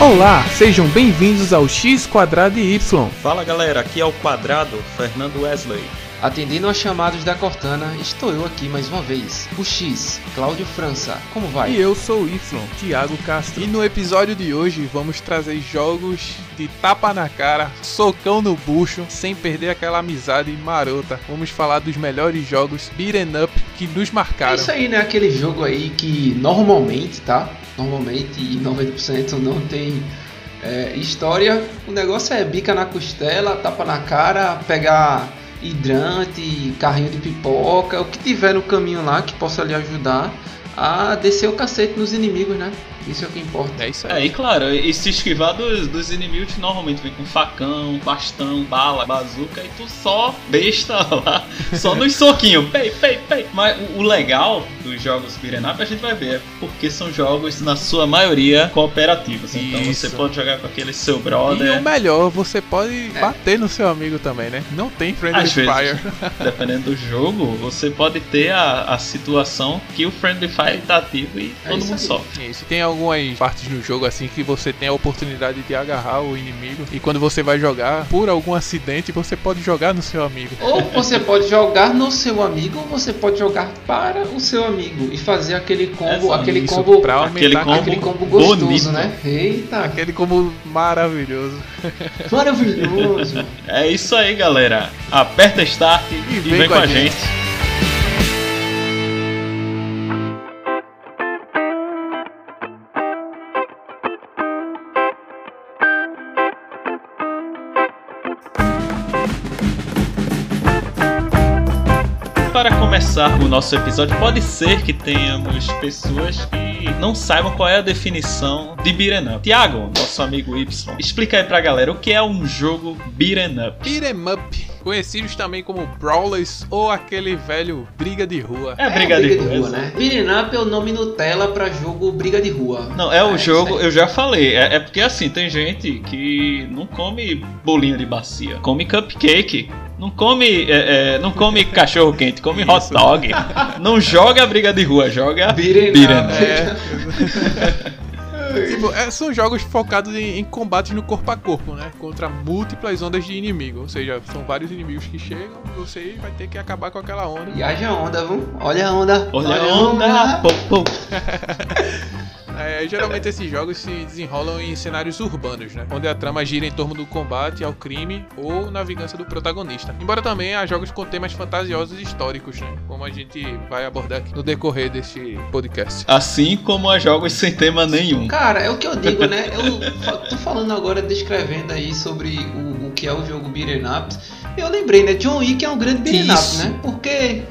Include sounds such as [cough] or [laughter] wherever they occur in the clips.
Olá, sejam bem-vindos ao X Quadrado e Y. Fala galera, aqui é o Quadrado, Fernando Wesley. Atendendo aos chamados da Cortana, estou eu aqui mais uma vez. O X, Cláudio França. Como vai? E eu sou o Y, Thiago Castro. E no episódio de hoje vamos trazer jogos de tapa na cara, socão no bucho, sem perder aquela amizade marota. Vamos falar dos melhores jogos beat'em up que nos É marcaram. isso aí, né? Aquele jogo aí que normalmente, tá? Normalmente, e 90% não tem é, história. O negócio é bica na costela, tapa na cara, pegar hidrante, carrinho de pipoca, o que tiver no caminho lá que possa lhe ajudar a descer o cacete nos inimigos, né? Isso é o que importa. É isso É, aí. e claro, e se esquivar dos, dos inimigos que normalmente vem com facão, bastão, bala, bazuca, e tu só besta [laughs] lá, só nos soquinhos, pei, pei, pei. Mas o, o legal dos jogos up a gente vai ver, é porque são jogos, na sua maioria, cooperativos. Então Isso. você pode jogar com aquele seu E brother, o melhor, você pode É. bater no seu amigo também, né? Não tem Friendly Às vezes. Fire. [laughs] dependendo do jogo, você pode ter a, a situação que o Friendly Fire tá ativo e É todo mundo aí. sofre. Isso, tem algumas partes no jogo assim que você tem a oportunidade de agarrar o inimigo e quando você vai jogar, por algum acidente, você pode jogar no seu amigo. Ou você pode jogar no seu amigo, ou você pode jogar para o seu amigo e fazer aquele combo, Essa- aquele Isso, combo, pra aquele aumentar combo aquele combo gostoso, bonito. né? Eita, aquele como maravilhoso. maravilhoso. É isso aí, galera. Aperta Start e, vem, com a gente. Para o nosso episódio, pode ser que tenhamos pessoas que não saibam qual é a definição de beat'em up. Tiago, nosso amigo Y, explica aí pra galera o que é um jogo beat'em up. Beat'em up, conhecidos também como brawlers ou aquele velho briga de rua. É briga de rua, rua, né? Beat'em up é o nome Nutella pra jogo briga de rua. Não, é o isso jogo, eu já falei, é, é porque assim, tem gente que não come bolinho de bacia, come cupcake. Não come, é, é, não come [laughs] cachorro quente, come hot Isso. dog. Não joga briga de rua, joga up. [laughs] Tipo, é, são jogos focados em, em combates no corpo a corpo, né? Contra múltiplas ondas de inimigo. Ou seja, são vários inimigos que chegam e você vai ter que acabar com aquela onda. E haja onda, viu? Olha a onda. Olha a onda, pô, pô. [laughs] É, geralmente esses jogos se desenrolam em cenários urbanos, né? Onde a trama gira em torno do combate ao crime ou na vingança do protagonista. Embora também há jogos com temas fantasiosos e históricos, né? Como a gente vai abordar aqui no decorrer desse podcast. Assim como há jogos sem tema nenhum. Cara, é o que eu digo, né? Eu tô falando agora, descrevendo aí sobre o, o que é o jogo Beat'em Up. Eu lembrei, né? John Wick é um grande Beat'em Up, né? Porque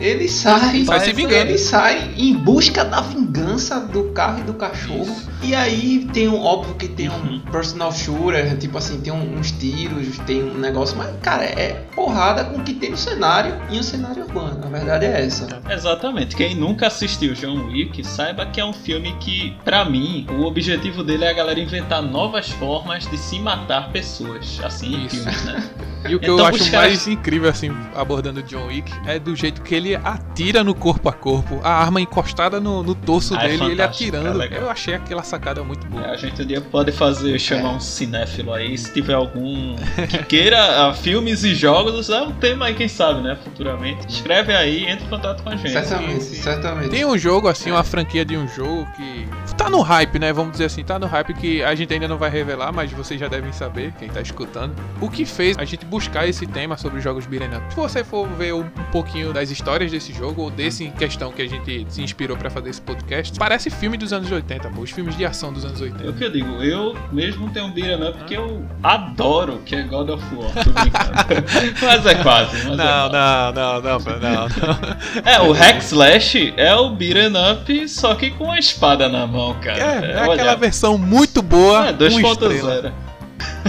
ele sai, Sai se vingando. ele sai em busca da vingança do carro e do cachorro. E aí tem um, óbvio que tem Uhum. um personal shooter, tipo assim, tem um- uns tiros, tem um negócio, mas cara, é porrada com o que tem no cenário e um cenário urbano. A verdade é essa. Exatamente. Quem nunca assistiu John Wick, saiba que é um filme que, pra mim, o objetivo dele é a galera inventar novas formas de se matar pessoas. Assim, em Isso. filmes, né? [laughs] E o que Então, eu acho caras- mais incrível, assim, abordando John Wick, é do jeito que ele atira no corpo a corpo, a arma encostada no, no torso Ah, é dele, e ele atirando. é eu achei aquela sacada muito boa. É, A gente um dia pode fazer, chamar um cinéfilo aí, se tiver algum que queira filmes e jogos, é um tema aí, quem sabe, né, futuramente. Escreve aí, entre em contato com a gente. Certamente, sim. certamente. Tem um jogo, assim, uma franquia de um jogo que tá no hype, né? Vamos dizer assim, tá no hype que a gente ainda não vai revelar, mas vocês já devem saber, quem tá escutando, o que fez a gente buscar esse tema sobre jogos beat'em up. Se você for ver um pouquinho das histórias desse jogo, ou desse em questão que a gente se inspirou pra fazer esse podcast, parece filme dos anos 80, pô, os filmes de ação dos anos É o 80. que eu digo, eu mesmo tenho um beat'em up porque eu adoro que é God of War, [laughs] mas é quase, mas é Não, quase. não, não, não, não, não. É, o Hack Slash é o beat'em up, só que com a espada na mão, cara. É, é olha, aquela versão muito boa, É, com estrela. 2.0.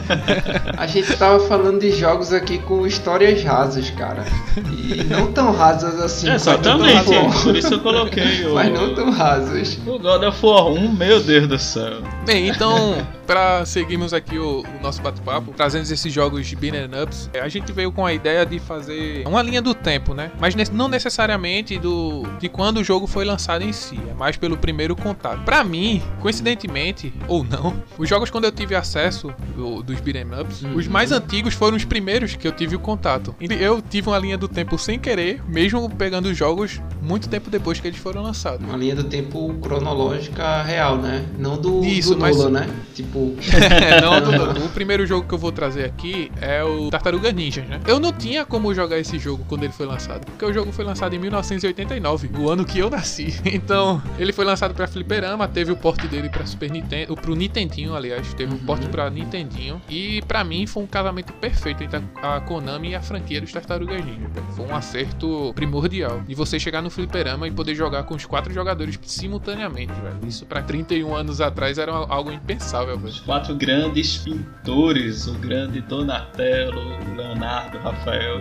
[laughs] A gente tava falando de jogos aqui com histórias rasas, cara. E não tão rasas assim. Exatamente, of War. por isso eu coloquei [laughs] o, Mas não tão rasas. o God of War 1, meu Deus do céu. Bem, então, pra seguirmos aqui o, o nosso bate-papo, trazendo esses jogos de beat'em ups, é, a gente veio com a ideia de fazer uma linha do tempo, né? Mas não necessariamente do de quando o jogo foi lançado em si, é mais pelo primeiro contato. Pra mim, coincidentemente ou não, os jogos quando eu tive acesso do- dos beat'em ups, Uhum. os mais antigos foram os primeiros que eu tive o contato. Eu tive uma linha do tempo sem querer, mesmo pegando os jogos muito tempo depois que eles foram lançados. Uma linha do tempo cronológica real, né? Não do, Isso, do mas- Nolan, né? Tipo, [laughs] É, não, não, não. O primeiro jogo que eu vou trazer aqui é o Tartaruga Ninja, né? Eu não tinha como jogar esse jogo quando ele foi lançado, porque o jogo foi lançado em 1989, o ano que eu nasci. [laughs] Então, ele foi lançado pra Fliperama, teve o porte dele pra Super Nintendo, pro Nintendinho, aliás, teve o Uhum. porte pra Nintendinho. E pra mim foi um casamento perfeito entre a Konami e a franquia dos Tartarugas Ninja. velho. Foi um acerto primordial de você chegar no Fliperama e poder jogar com os quatro jogadores simultaneamente, velho. Isso pra 31 anos atrás era algo impensável, velho. Os quatro grandes pintores, o grande Donatello, o Leonardo, o Rafael.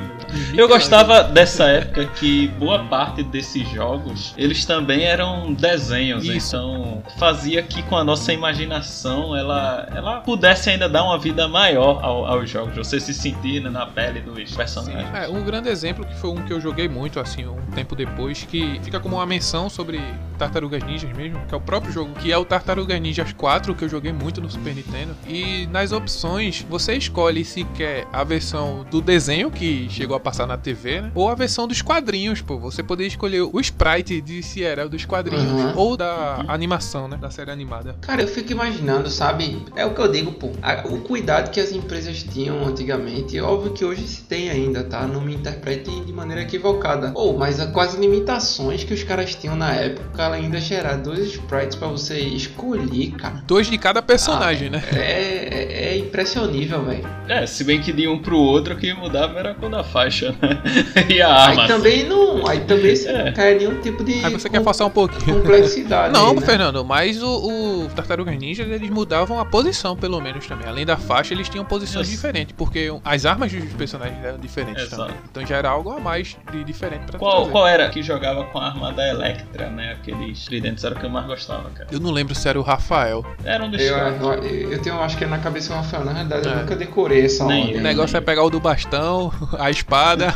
e o- Eu gostava dessa época que boa parte desses jogos, eles também eram desenhos, Isso. então fazia que com a nossa imaginação ela, ela pudesse ainda dar uma vida maior ao- aos jogos, você se sentir né, na pele dos personagens. É, um grande exemplo que foi um que eu joguei muito, assim, um tempo depois, que fica como uma menção sobre Tartarugas Ninjas mesmo, que é o próprio jogo, que é o Tartarugas Ninjas 4, que eu joguei muito no Super Nintendo. E nas opções, você escolhe se quer a versão do desenho que chegou a passar na TV, né? Ou a versão dos quadrinhos, pô. Você poderia escolher o sprite de se era dos quadrinhos Uhum. ou da animação, né? Da série animada. Cara, eu fico imaginando, sabe? É o que eu digo, pô. O cuidado que as empresas tinham antigamente, óbvio que hoje se tem ainda, tá? Não me interpretem de maneira equivocada. Ou, mas a- com as limitações que os caras tinham na época, ela ainda gerar dois sprites pra você escolher, cara. Dois de cada personagem, né? É, é, é impressionível, velho. É, se bem que de um pro outro o que mudava era a cor da faixa, né? [laughs] e a arma. Aí também não. Aí também você É. não cai nenhum tipo de. Aí você quer com- forçar um pouquinho. complexidade. [laughs] Não, aí, né? Fernando, mas o, o Tartarugas Ninjas eles mudavam a posição, pelo menos também. Além da faixa, eles tinham posições Isso. diferentes, porque as armas dos personagens eram diferentes Exato. também. Então já era algo a mais de diferente pra Qual, trazer. qual era que jogava com a arma da Electra, né? Aqueles tridentes era o que eu mais gostava, cara. Eu não lembro se era o Rafael. Era um dos Eu, caras. eu, eu tenho, acho que é na cabeça o Rafael. Na realidade, É. eu nunca decorei essa ordem. O negócio é pegar o do bastão, [laughs] a espada.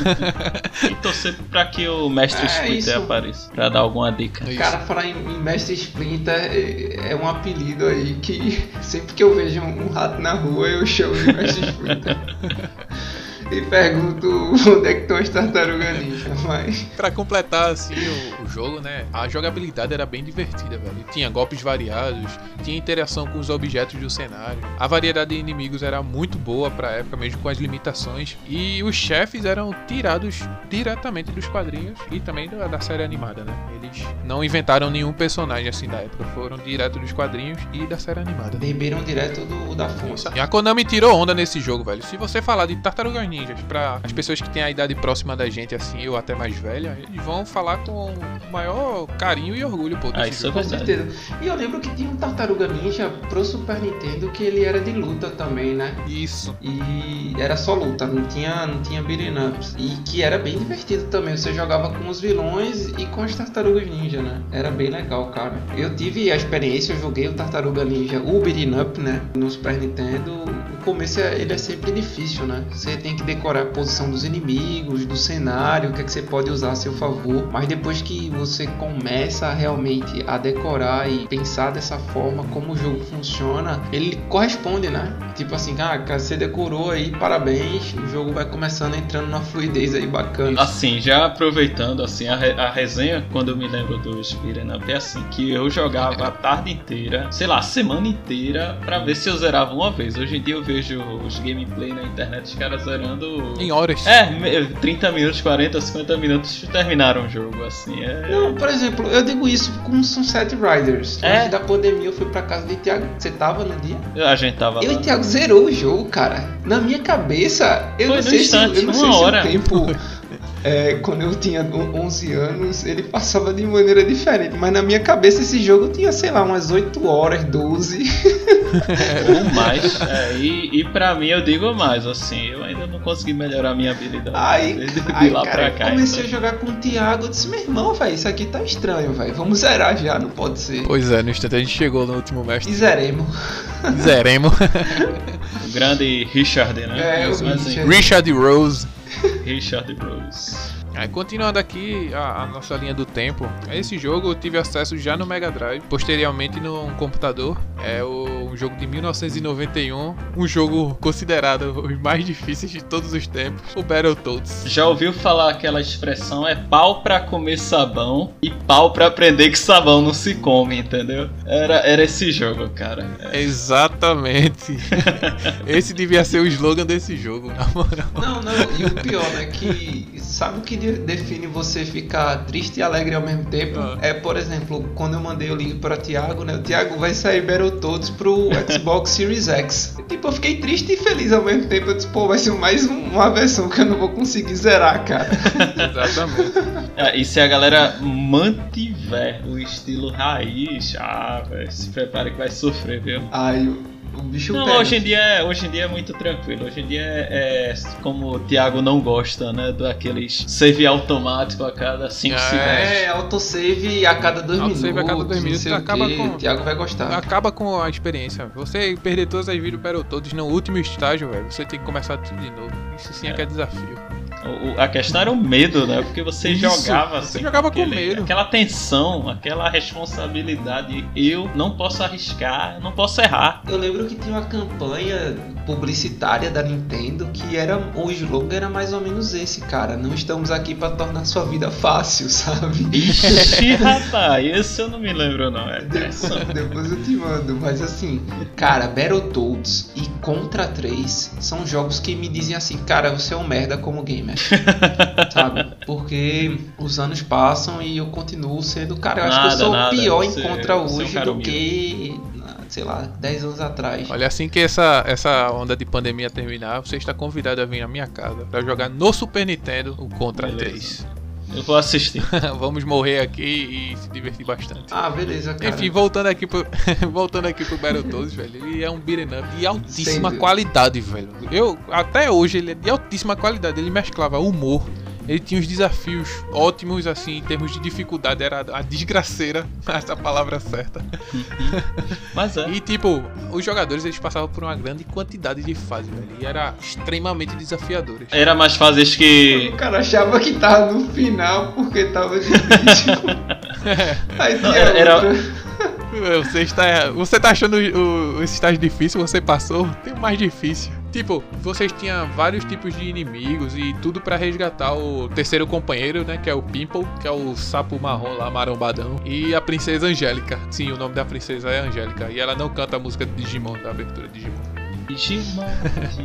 E torcer pra que o Mestre É, Splinter isso. apareça. Pra dar alguma dica. Isso. Cara, falar em, em Mestre Splinter é, é um apelido aí que [laughs] sempre que eu vejo um, um rato na rua eu chamo de Mestre Splinter. [laughs] e pergunto [laughs] onde é que estão as tartarugas ninja, mas. Pra completar assim o, o jogo, né? A jogabilidade era bem divertida, velho. Tinha golpes variados, tinha interação com os objetos do cenário. A variedade de inimigos era muito boa pra época, mesmo com as limitações. E os chefes eram tirados diretamente dos quadrinhos e também da, da série animada, né? Eles não inventaram nenhum personagem assim da época, foram direto dos quadrinhos e da série animada. Beberam direto do, da fonte. E a Konami tirou onda nesse jogo, velho. Se você falar de Tartarugas Ninjas pra as pessoas que têm a idade próxima da gente, assim, ou até mais velha, eles vão falar com o maior carinho e orgulho, pô, desse Ah, isso é. Com verdade. certeza. E eu lembro que tinha um Tartaruga Ninja pro Super Nintendo que ele era de luta também, né? Isso. E era só luta, não tinha, não tinha beat'em ups. E que era bem divertido também. Você jogava com os vilões e com as tartarugas ninja, né? Era bem legal, cara. Eu tive a experiência, eu joguei o Tartaruga Ninja, o beat'em up, né? No Super Nintendo. O começo é- ele é sempre difícil, né? Você tem que decorar a posição dos inimigos, do cenário, o que é que você pode usar a seu favor. Mas depois que você começa realmente a decorar e pensar dessa forma como o jogo funciona, ele corresponde, né? Tipo assim, ah, você decorou aí, parabéns, o jogo vai começando entrando numa fluidez aí bacana. Assim, já aproveitando assim a, re- a resenha, quando eu me lembro beat'em up, é assim, que eu jogava a tarde inteira, sei lá, a semana inteira, pra ver se eu zerava uma vez. Hoje em dia eu vejo os gameplay na internet, os caras zerando... Em horas. É, me- 30 minutos, 40, 50 minutos terminaram o jogo, assim, é... Não, por exemplo, eu digo isso com Sunset Riders. É? Antes da pandemia eu fui pra casa de Thiago. Você tava no dia? A gente tava Eu lá. e Thiago zerou o jogo, cara. Na minha cabeça, eu Foi não sei instante, se, eu não uma sei hora. se o tempo. [laughs] é, quando eu tinha 11 anos, ele passava de maneira diferente. Mas na minha cabeça esse jogo tinha, sei lá, umas 8 horas, 12. Ou [laughs] mais. É, e, e pra mim eu digo mais, assim, eu ainda não consegui melhorar a minha habilidade. Aí, de aí lá cara, pra cá. comecei então. a jogar com o Thiago. Eu disse, meu irmão, velho, isso aqui tá estranho, velho. Vamos zerar já, não pode ser. Pois é, no instante a gente chegou no último E mestre. zeremos. Zeremos. O grande Richard, né? É, o assim, Richard. Richard Rose. [laughs] Richard Rose. Aí, continuando aqui a, a nossa linha do tempo, esse jogo eu tive acesso já no Mega Drive, posteriormente no computador. É o, um jogo de 1991, um jogo considerado os mais difíceis de todos os tempos, o Battletoads. Já ouviu falar aquela expressão é pau pra comer sabão e pau pra aprender que sabão não se come, entendeu? Era, era esse jogo, cara. É. Exatamente. [laughs] Esse devia ser o slogan desse jogo, na moral. Não, não, e o pior, né? Que sabe o que de- define você ficar triste e alegre ao mesmo tempo? Ah. É, por exemplo, quando eu mandei o link para Thiago, né? O Thiago vai sair Battletoads pro Xbox Series X. E, tipo, eu fiquei triste e feliz ao mesmo tempo. Eu disse, pô, vai ser mais um- uma versão que eu não vou conseguir zerar, cara. [laughs] Exatamente. É, e se a galera mantiver o estilo raiz, ah, velho, se prepare que vai sofrer, viu? Aí o bicho Não, pega. hoje em dia, é- hoje em dia é muito tranquilo. Hoje em dia é, é como o Thiago não gosta, né? Daqueles save automático a cada 5 É. segundos. É, autosave a cada dois Autosave minutos. a cada dois não minutos, sei o acaba quê. com- O Thiago vai gostar. Acaba com a experiência. Você perder todas as vidas do Battletoads no último estágio, velho, você tem que começar tudo de novo. Isso sim é que é desafio. O- a questão era o medo, né? Porque você Isso, jogava você assim. jogava com aquele- medo. Aquela tensão, aquela responsabilidade. Eu não posso arriscar, não posso errar. Eu lembro que tinha uma campanha publicitária da Nintendo que era o slogan era mais ou menos esse, cara. Não estamos aqui pra tornar sua vida fácil, [laughs] sabe? Ixi, rapaz, esse eu não me lembro, não. É Depois, depois eu te mando, mas assim, cara, Battletoads e Contra 3 são jogos que me dizem assim, cara, você é um merda como gamer, [laughs] sabe? Porque os anos passam e eu continuo sendo, cara, eu acho que eu Nada, sou nada, pior você- em Contra é um hoje cara do humilde. que, sei lá, 10 anos atrás. Olha, assim que essa, essa onda de pandemia terminar, você está convidado a vir à minha casa pra jogar no Super Nintendo o Contra Beleza. 3. Eu vou assistir. [laughs] Vamos morrer aqui e se divertir bastante. Ah, beleza, cara. Enfim, voltando aqui pro, [laughs] voltando aqui pro Battletoads, velho, ele é um beat'em up de altíssima qualidade, velho. Eu, até hoje, ele é de altíssima qualidade. Ele mesclava humor, ele tinha os desafios ótimos, assim, em termos de dificuldade, era a desgraceira, [laughs] essa palavra certa. [laughs] Mas é. E, tipo, os jogadores, eles passavam por uma grande quantidade de fases, velho, e era extremamente desafiadores. Era mais fases que. O cara achava que tava no final porque tava difícil. [laughs] Aí tinha era- outra. Você está, você tá achando o, esse estágio difícil, você passou, tem o mais difícil. Tipo, vocês tinham vários tipos de inimigos e tudo pra resgatar o terceiro companheiro, né? Que é o Pimple, que é o sapo marrom lá, marombadão. E a princesa Angélica. Sim, o nome da princesa é Angélica. E ela não canta a música de Digimon, da abertura de Digimon. Digimon,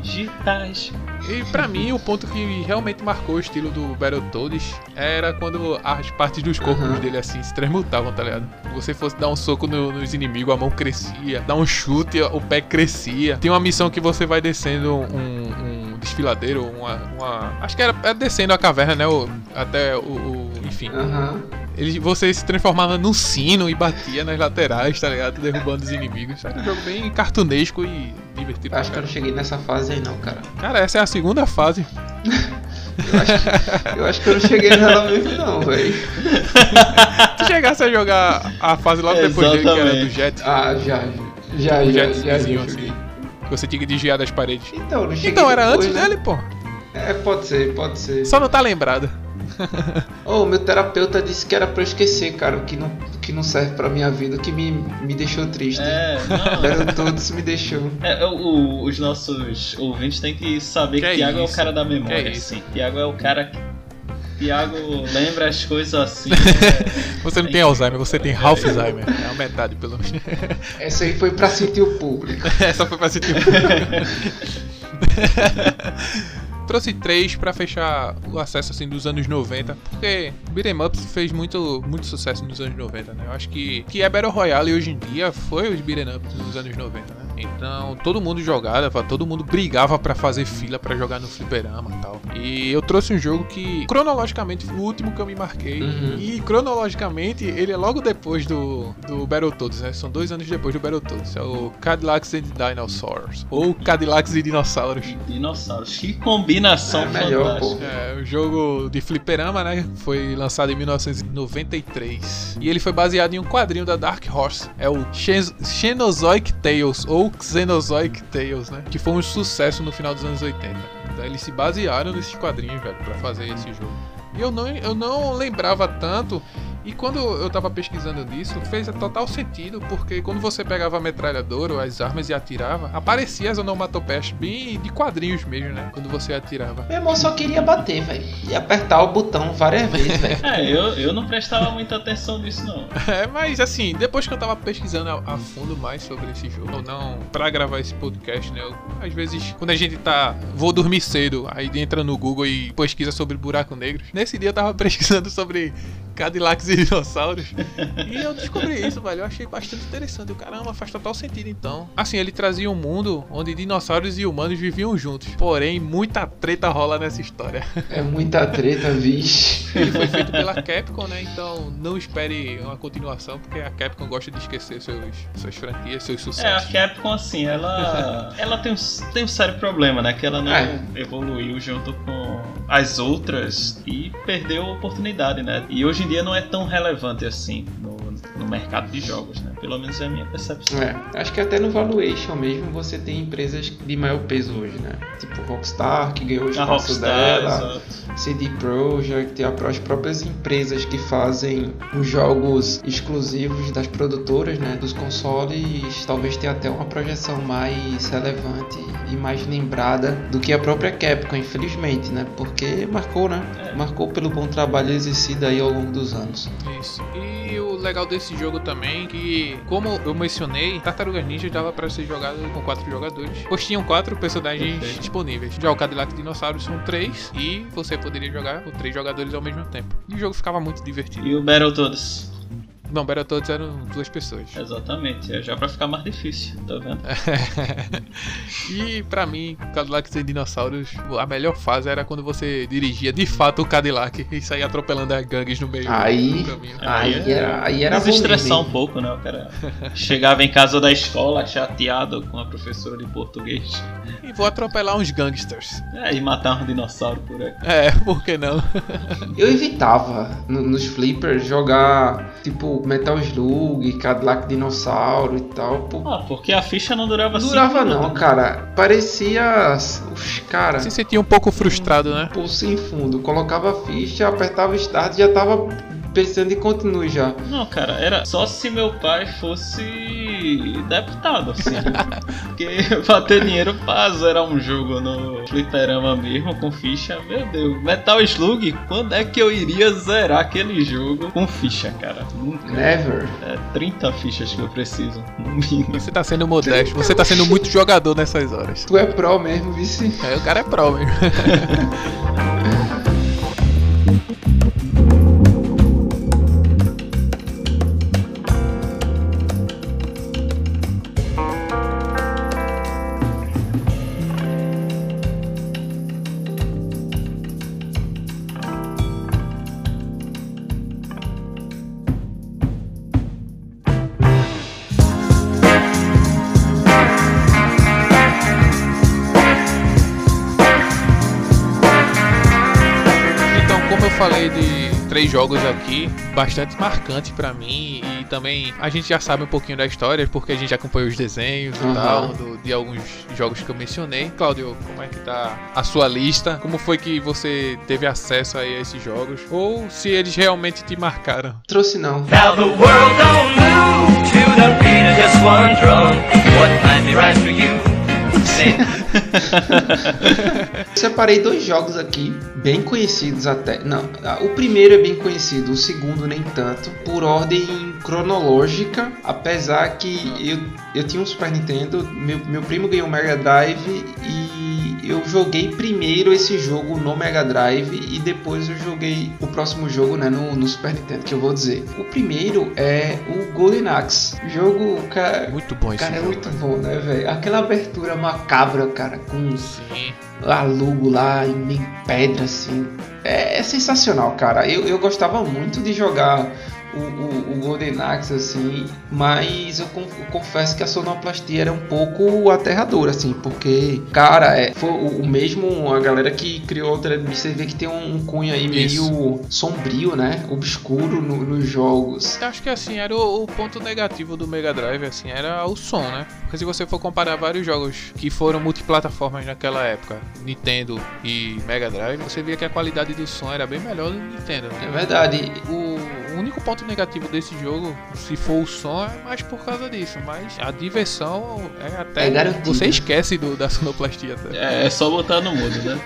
digitais. [laughs] E pra mim, o ponto que realmente marcou o estilo do Battletoads era quando as partes dos corpos Aham. dele assim se transmutavam, tá ligado? Se você fosse dar um soco no- nos inimigos, a mão crescia, dar um chute, o pé crescia. Tem uma missão que você vai descendo um, um desfiladeiro, uma, uma- Acho que era, era descendo a caverna, né? o- até o. o- enfim. Aham. Ele, você se transformava num sino e batia nas laterais, tá ligado? Derrubando os inimigos. Era um jogo bem cartunesco e divertido. pra Acho que eu não cheguei nessa fase aí não, cara. Cara, essa é a segunda fase. [laughs] Eu acho que eu não cheguei nela mesmo não, velho. [laughs] Tu chegasse a jogar a fase logo depois dele, que era do. Jet, Ah, já. Já, o já, Jet já, já, assim. que você tinha que desviar das paredes. Então, eu não cheguei Então era depois, antes né? dele, pô. É, pode ser, pode ser. Só não tá lembrado. [laughs] Ô, meu terapeuta disse que era pra eu esquecer, cara, o que não, o que não serve pra minha vida, o que me, me deixou triste. É, não. Battletoads me deixou. É, o- o- os nossos ouvintes têm que saber que, Que Thiago é o cara da memória, isso? assim. Thiago é o cara que. Thiago lembra as coisas assim. [laughs] é, Você não tem Alzheimer, você tem Alzheimer. É a metade, pelo menos. [laughs] Essa aí foi pra sentir o público. Essa foi pra sentir um Trouxe três pra fechar o acesso assim dos anos 90, porque Beat'em Ups fez muito, muito sucesso nos anos 90, né? Eu acho que que é Battle Royale hoje em dia foi os Beat'em Ups dos anos 90, né? Então todo mundo jogava, todo mundo brigava para fazer fila para jogar no fliperama e tal. E eu trouxe um jogo que cronologicamente foi o último que eu me marquei. Uhum. E cronologicamente ele é logo depois do, do Battletoads, né? São dois anos depois do Battletoads. É o Cadillacs and Dinosaurs. Ou Cadillacs e Dinossauros. Dinossauros. Que combinação É melhor, fantástica. É, o jogo de fliperama, né? Foi lançado em 1993. E ele foi baseado em um quadrinho da Dark Horse. É o Xen- Xenozoic Tales, ou Xenozoic Tales, né? Que foi um sucesso no final dos anos 80. Então eles se basearam nesses quadrinhos, velho, pra fazer esse jogo. E eu não, eu não lembrava tanto. E quando eu tava pesquisando disso, fez total sentido, porque quando você pegava a metralhadora ou as armas e atirava, aparecia as onomatopeias bem de quadrinhos mesmo, né? Quando você atirava. Meu irmão só queria bater, velho. E apertar o botão várias vezes, velho. [laughs] É, eu, eu não prestava muita atenção nisso, não. [laughs] É, mas assim, depois que eu tava pesquisando a, a fundo mais sobre esse jogo, ou não, pra gravar esse podcast, né? eu- às vezes, quando a gente tá. Vou dormir cedo, aí entra no Google e pesquisa sobre buraco negros. Nesse dia eu tava [laughs] pesquisando sobre Cadillacs e dinossauros. [laughs] e eu descobri isso, velho. Eu achei bastante interessante. O caramba, faz total sentido então. Assim, ele trazia um mundo onde dinossauros e humanos viviam juntos. Porém, muita treta rola nessa história. É muita treta, vixe. Ele foi feito pela Capcom, né? Então não espere uma continuação, porque a Capcom gosta de esquecer seus, suas franquias, seus É, a sucessos. Capcom, assim, ela. ela tem um, tem um sério problema, né? Que ela não É. evoluiu junto com as outras e perdeu a oportunidade, né? E hoje em dia não é tão relevante assim no, no mercado de jogos, né? Pelo menos é a minha percepção. É, acho que até no valuation mesmo você tem empresas de maior peso hoje, né? Tipo Rockstar, que ganhou o A espaço Rockstar, dela. exato. CD Projekt, as próprias empresas que fazem os jogos exclusivos das produtoras, né, dos consoles, talvez tenha até uma projeção mais relevante e mais lembrada do que a própria Capcom, infelizmente, né, porque marcou, né, É. marcou pelo bom trabalho exercido aí ao longo dos anos. Isso. E o legal desse jogo também, que como eu mencionei, Tartarugas Ninja dava pra ser jogado com quatro jogadores. Pois tinham quatro personagens Perfeito. disponíveis. Já o Cadillac Dinossauros são três e você poderia jogar com três jogadores ao mesmo tempo. E o jogo ficava muito divertido. E o Battletoads. Não, Battletoads eram duas pessoas. Exatamente, é já pra ficar mais difícil, tá vendo? [laughs] e pra mim, Cadillac sem dinossauros, a melhor fase era quando você dirigia de fato o Cadillac e saía atropelando as gangues no meio Aí- do caminho. Aí era, aí era bom Desestressar um mesmo, pouco, né? O cara chegava em casa da escola chateado com a professora de português. E vou atropelar uns gangsters. É, e matar um dinossauro por aí. É, por que não? Eu evitava no- nos flippers jogar tipo Metal Slug, Cadillac Dinossauro e tal, pô, Ah, porque a ficha não durava Não cinco durava não, minutos. cara. Parecia os cara, Se sentia um pouco frustrado, né? pulso sem fundo. Colocava a ficha, apertava o start e já tava pensando em continue já. Não, cara, era só se meu pai fosse deputado, assim. [laughs] Porque bater dinheiro pra zerar um jogo no fliperama mesmo, com ficha, meu Deus. Metal Slug, quando é que eu iria zerar aquele jogo com ficha, cara? Nunca. Never. É 30 fichas que eu preciso, no mínimo. Você tá sendo modesto, você tá sendo muito jogador nessas horas. Tu é pro mesmo, vice. É, o cara é pro mesmo. [laughs] jogos aqui, bastante marcante pra mim e também a gente já sabe um pouquinho da história porque a gente acompanhou os desenhos e Aham. tal do- de alguns jogos que eu mencionei. Cláudio, como é que tá a sua lista? Como foi que você teve acesso aí a esses jogos? Ou se eles realmente te marcaram? Trouxe não. Now the world don't move to the beat of just one drum. What might be right for you? [laughs] Separei dois jogos aqui, bem conhecidos até. Não, o primeiro é bem conhecido, o segundo nem tanto. Por ordem cronológica, apesar que eu, eu tinha um Super Nintendo, meu, meu primo ganhou Mega Drive e eu joguei primeiro esse jogo no Mega Drive e depois eu joguei o próximo jogo, né, no, no Super Nintendo, que eu vou dizer. O primeiro é o Golden Axe. Jogo, cara, Muito bom esse cara é jogo. muito bom, né, velho? Aquela abertura macabra, cara, com Sim. a logo lá em em pedra, assim. É, é sensacional, cara. Eu, eu gostava muito de jogar o, o, o Golden Axe, assim, mas eu, con- eu confesso que a sonoplastia era um pouco aterradora, assim, porque, cara, é, foi o, o mesmo, a galera que criou o Television, você vê que tem um, um cunho aí Isso. meio sombrio, né? Obscuro no- nos jogos. Eu acho que assim, era o, o ponto negativo do Mega Drive, assim, era o som, né? Porque se você for comparar vários jogos que foram multiplataformas naquela época, Nintendo e Mega Drive, você via que a qualidade do som era bem melhor do Nintendo. É Né? verdade. O único ponto negativo desse jogo, se for o som, é mais por causa disso, mas a diversão é até. É você esquece do, da sonoplastia até. É, é só botar no mudo, né?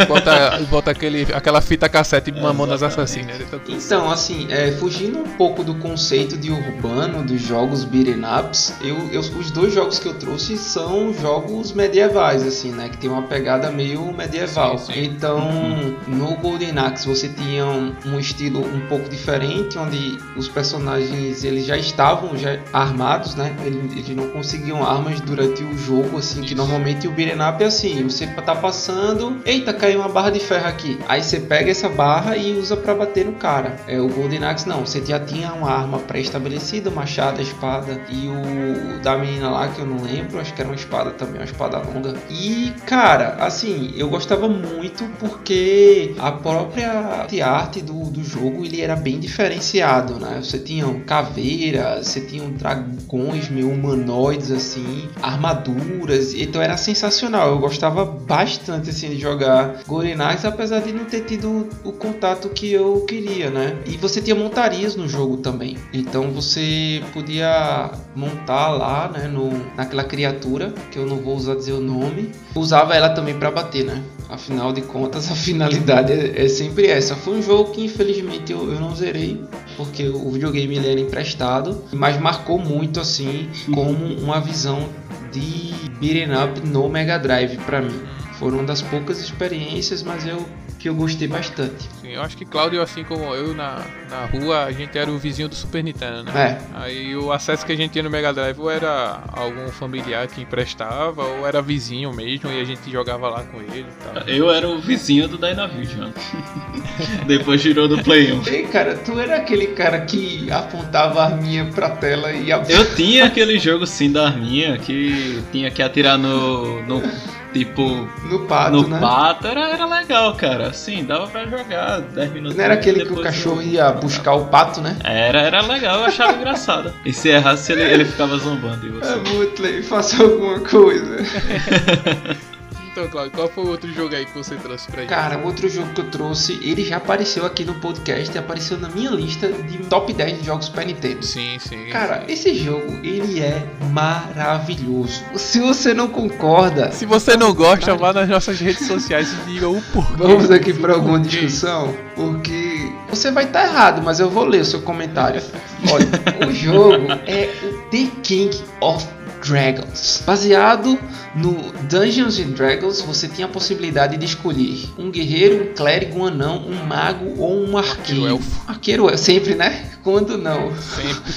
E bota, bota aquele, aquela fita cassete de Mamonas Exatamente. Assassinas. Então, Então, assim, é, fugindo um pouco do conceito de urbano dos jogos beat'em ups, eu, eu- os dois jogos que eu trouxe são jogos medievais, assim, né? Que tem uma pegada meio medieval. Sim, sim. Então, no Golden Axe você tinha um, um estilo um pouco diferente, onde os personagens eles já estavam já armados, né? Eles, eles não conseguiam armas durante o jogo, assim, que Isso. normalmente o beat'em up é assim, você tá passando, eita, caiu uma barra de ferro aqui. Aí você pega essa barra e usa pra bater no cara. É o Golden Axe não, você já tinha uma arma pré-estabelecida, machado, a espada e o da menina lá que eu não lembro, acho que era uma espada também, uma espada longa. E cara, assim, eu gostava muito porque a própria arte do, do jogo ele era bem diferenciado, né? Você tinha caveiras, você tinha dragões meio humanoides assim, armaduras, então era sensacional. Eu gostava bastante assim de jogar Golden apesar de não ter tido o contato que eu queria, né? E você tinha montarias no jogo também. Então você podia montar lá, né, no, naquela criatura, que eu não vou usar dizer o nome. Usava ela também para bater, né? Afinal de contas, [laughs] a finalidade é, é sempre essa. Foi um jogo que infelizmente eu, eu não zerei, porque o videogame ele era emprestado, mas marcou muito assim como uma visão de beat'em up no Mega Drive para mim. Foram uma das poucas experiências, mas eu que eu gostei bastante. Sim, eu acho que Cláudio, assim como eu na, na rua, a gente era o vizinho do Super Nintendo, né? É, Aí o acesso que a gente tinha no Mega Drive ou era algum familiar que emprestava, ou era vizinho mesmo e a gente jogava lá com ele e tal. Eu era o vizinho do Dynavision. [laughs] Depois girou do Play 1. Ei, cara, tu era aquele cara que apontava a arminha pra tela e. Eu tinha aquele jogo sim da arminha que tinha que atirar no. no tipo. no pato, no né? pato. Era, era legal, cara. Sim, dava pra jogar 10 minutos. Não era aquele que o cachorro eu- ia buscar o pato, né? Era, era legal, eu achava engraçado. [laughs] E se errasse, ele, ele ficava zombando de É você. muito legal, faça alguma coisa. [laughs] Então, Cláudio, qual foi o outro jogo aí que você trouxe pra gente? Cara, o outro jogo que eu trouxe, ele já apareceu aqui no podcast e apareceu na minha lista de top 10 de jogos Super Nintendo. Sim, sim. Cara, esse jogo, ele é maravilhoso. Se você não concorda, se você não gosta, vá nas nossas redes sociais e diga o porquê. vamos aqui para [laughs] alguma discussão, porque você vai estar errado, mas eu vou ler o seu comentário. Olha, o jogo é o The King of Dragons. Baseado no Dungeons and Dragons, você tinha a possibilidade de escolher um guerreiro, um clérigo, um anão, um mago ou um arqueiro. elfo. Arqueiro é sempre, né? Quando não. Sempre.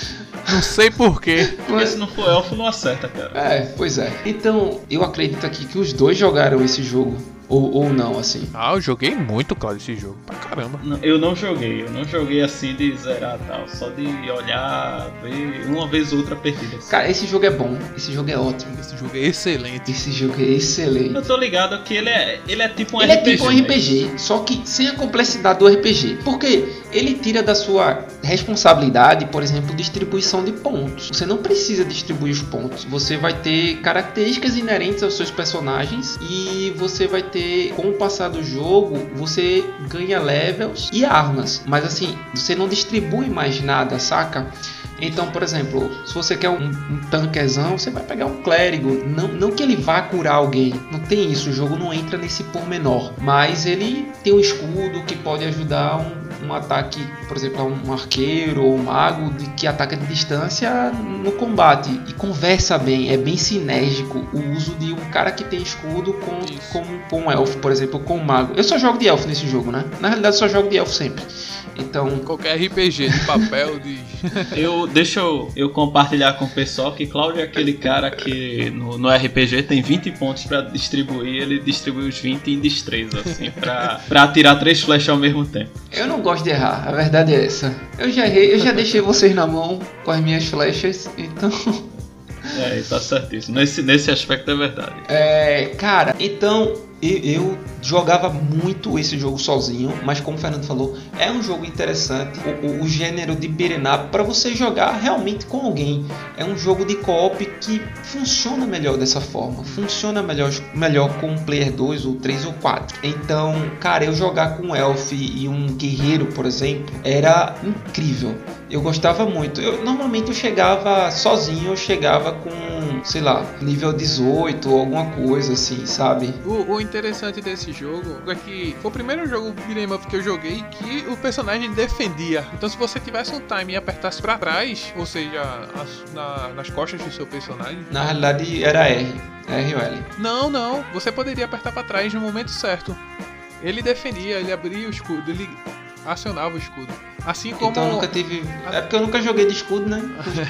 Não sei porquê. Porque se não for elfo, não acerta, cara. É, pois é. Então, eu acredito aqui que os dois jogaram esse jogo. Ou, ou não, assim. Ah, eu joguei muito, Cláudio, esse jogo. Pra caramba. Não, Eu não joguei, eu não joguei assim de zerar tal, só de olhar, ver uma vez ou outra perdida. assim. Cara, esse jogo é bom. Esse jogo é ótimo. Esse jogo é excelente. Esse jogo é excelente. Eu tô ligado que ele é, ele é tipo um Ele RPG. é tipo um né? RPG, só que sem a complexidade do RPG. Porque ele tira da sua responsabilidade, por exemplo, distribuição de pontos. Você não precisa distribuir os pontos. Você vai ter características inerentes aos seus personagens e você vai ter, com o passar do jogo, você ganha levels e armas. Mas assim, você não distribui mais nada, saca? Então, por exemplo, se você quer um, um tanquezão, você vai pegar um clérigo. Não, não que ele vá curar alguém, não tem isso. O jogo não entra nesse pormenor. Mas ele tem um escudo que pode ajudar um um ataque, por exemplo, a um arqueiro ou um mago de que ataca de distância no combate e conversa bem, é bem sinérgico o uso de um cara que tem escudo com, Isso. com, com um elfo, por exemplo, com um mago. Eu só jogo de elfo nesse jogo, né? Na realidade, eu só jogo de elfo sempre. Então, Qualquer RPG de papel, de. [laughs] Eu, deixa eu, eu compartilhar com o pessoal que Cláudio é aquele cara que no, no RPG tem 20 pontos pra distribuir, ele distribui os 20 em destreza, assim, pra, pra atirar três flechas ao mesmo tempo. eu não gosto de errar, a verdade é essa. Eu já errei, eu já deixei vocês na mão com as minhas flechas, então. É, tá certíssimo. Nesse, nesse aspecto é verdade. É, cara, então eu, jogava muito esse jogo sozinho, mas como o Fernando falou, é um jogo interessante. O, o- o gênero de up para você jogar realmente com alguém. É um jogo de co-op que funciona melhor dessa forma. Funciona melhor, melhor com um player 2 ou 3 ou 4. Então, cara, eu jogar com um elf e um guerreiro, por exemplo, era incrível. Eu gostava muito. Eu normalmente eu chegava sozinho, eu chegava com, sei lá, nível 18 ou alguma coisa assim, sabe? O, o interessante desse jogo é que foi o primeiro jogo beat'em up que eu joguei que o personagem defendia. Então se você tivesse um time e apertasse pra trás, ou seja, as- na- nas costas do seu personagem, Na realidade era R, R ou L. não, não, você poderia apertar pra trás no momento certo. Ele defendia, ele abria o escudo, ele acionava o escudo. Assim como, Então nunca tive. É porque eu nunca joguei de escudo, né?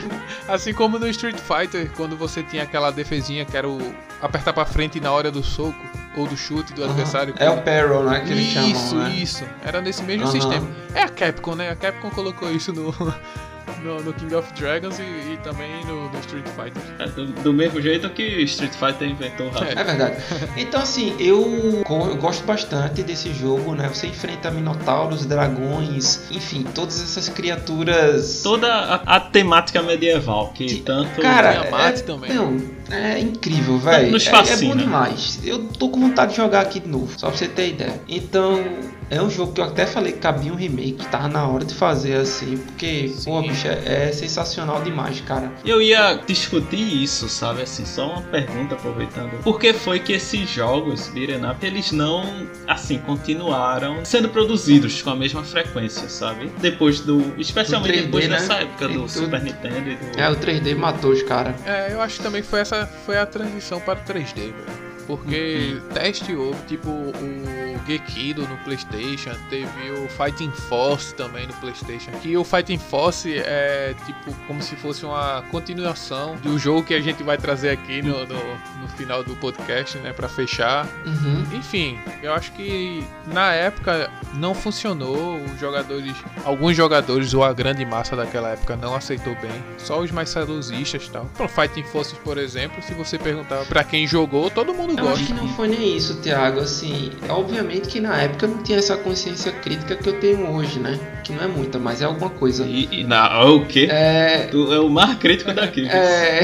[laughs] assim como no Street Fighter, quando você tinha aquela defesinha que era o apertar pra frente na hora do soco ou do chute do adversário. É o Peril, né? Que eles Isso, chamam, né? isso. Era nesse mesmo Aham. sistema. É a Capcom, né? A Capcom colocou isso no, [laughs] no, no King of Dragons e, e também no, no Street Fighter. É, do, do mesmo jeito que Street Fighter inventou o Hadouken. É verdade. Então, assim, eu, eu gosto bastante desse jogo, né? Você enfrenta minotauros, dragões, enfim, todas essas criaturas. Toda a, a temática medieval, que Que- tanto. Cara, é, também. Não, é incrível, velho. Nos É, é fascina. bom demais. Eu tô com vontade de jogar aqui de novo, só pra você ter ideia. Então, é um jogo que eu até falei que cabia um remake, tava na hora de fazer assim, porque, pô, Sim. bicho, é, é sensacional demais, cara. Eu ia discutir isso, sabe? Assim, só uma pergunta aproveitando. Por que foi que esses jogos, beat'em up, eles não, assim, continuaram sendo produzidos com a mesma frequência, sabe? Depois do... Especialmente Do 3D, depois né? dessa época E do tudo. Super Nintendo e do... É, o 3D matou os caras. É, eu acho que também foi essa foi a transição para o 3D, velho. Porque teste houve, tipo, o Gekido no Playstation, teve o Fighting Force também no Playstation. Que o Fighting Force é tipo como se fosse uma continuação do jogo que a gente vai trazer aqui no, no, no final do podcast, né, pra fechar. Uhum. Enfim, eu acho que na época não funcionou. Os jogadores, alguns jogadores ou a grande massa daquela época não aceitou bem. Só os mais saudosistas e tal. Pro Fighting Forces, por exemplo, se você perguntar pra quem jogou, todo mundo Eu acho gosta. que não foi nem isso, Thiago. Assim, obviamente que na época eu não tinha essa consciência crítica que eu tenho hoje, né? Que não é muita, mas é alguma coisa. E, e na... O quê? É. Tu é o mais crítico daqui. viu? É.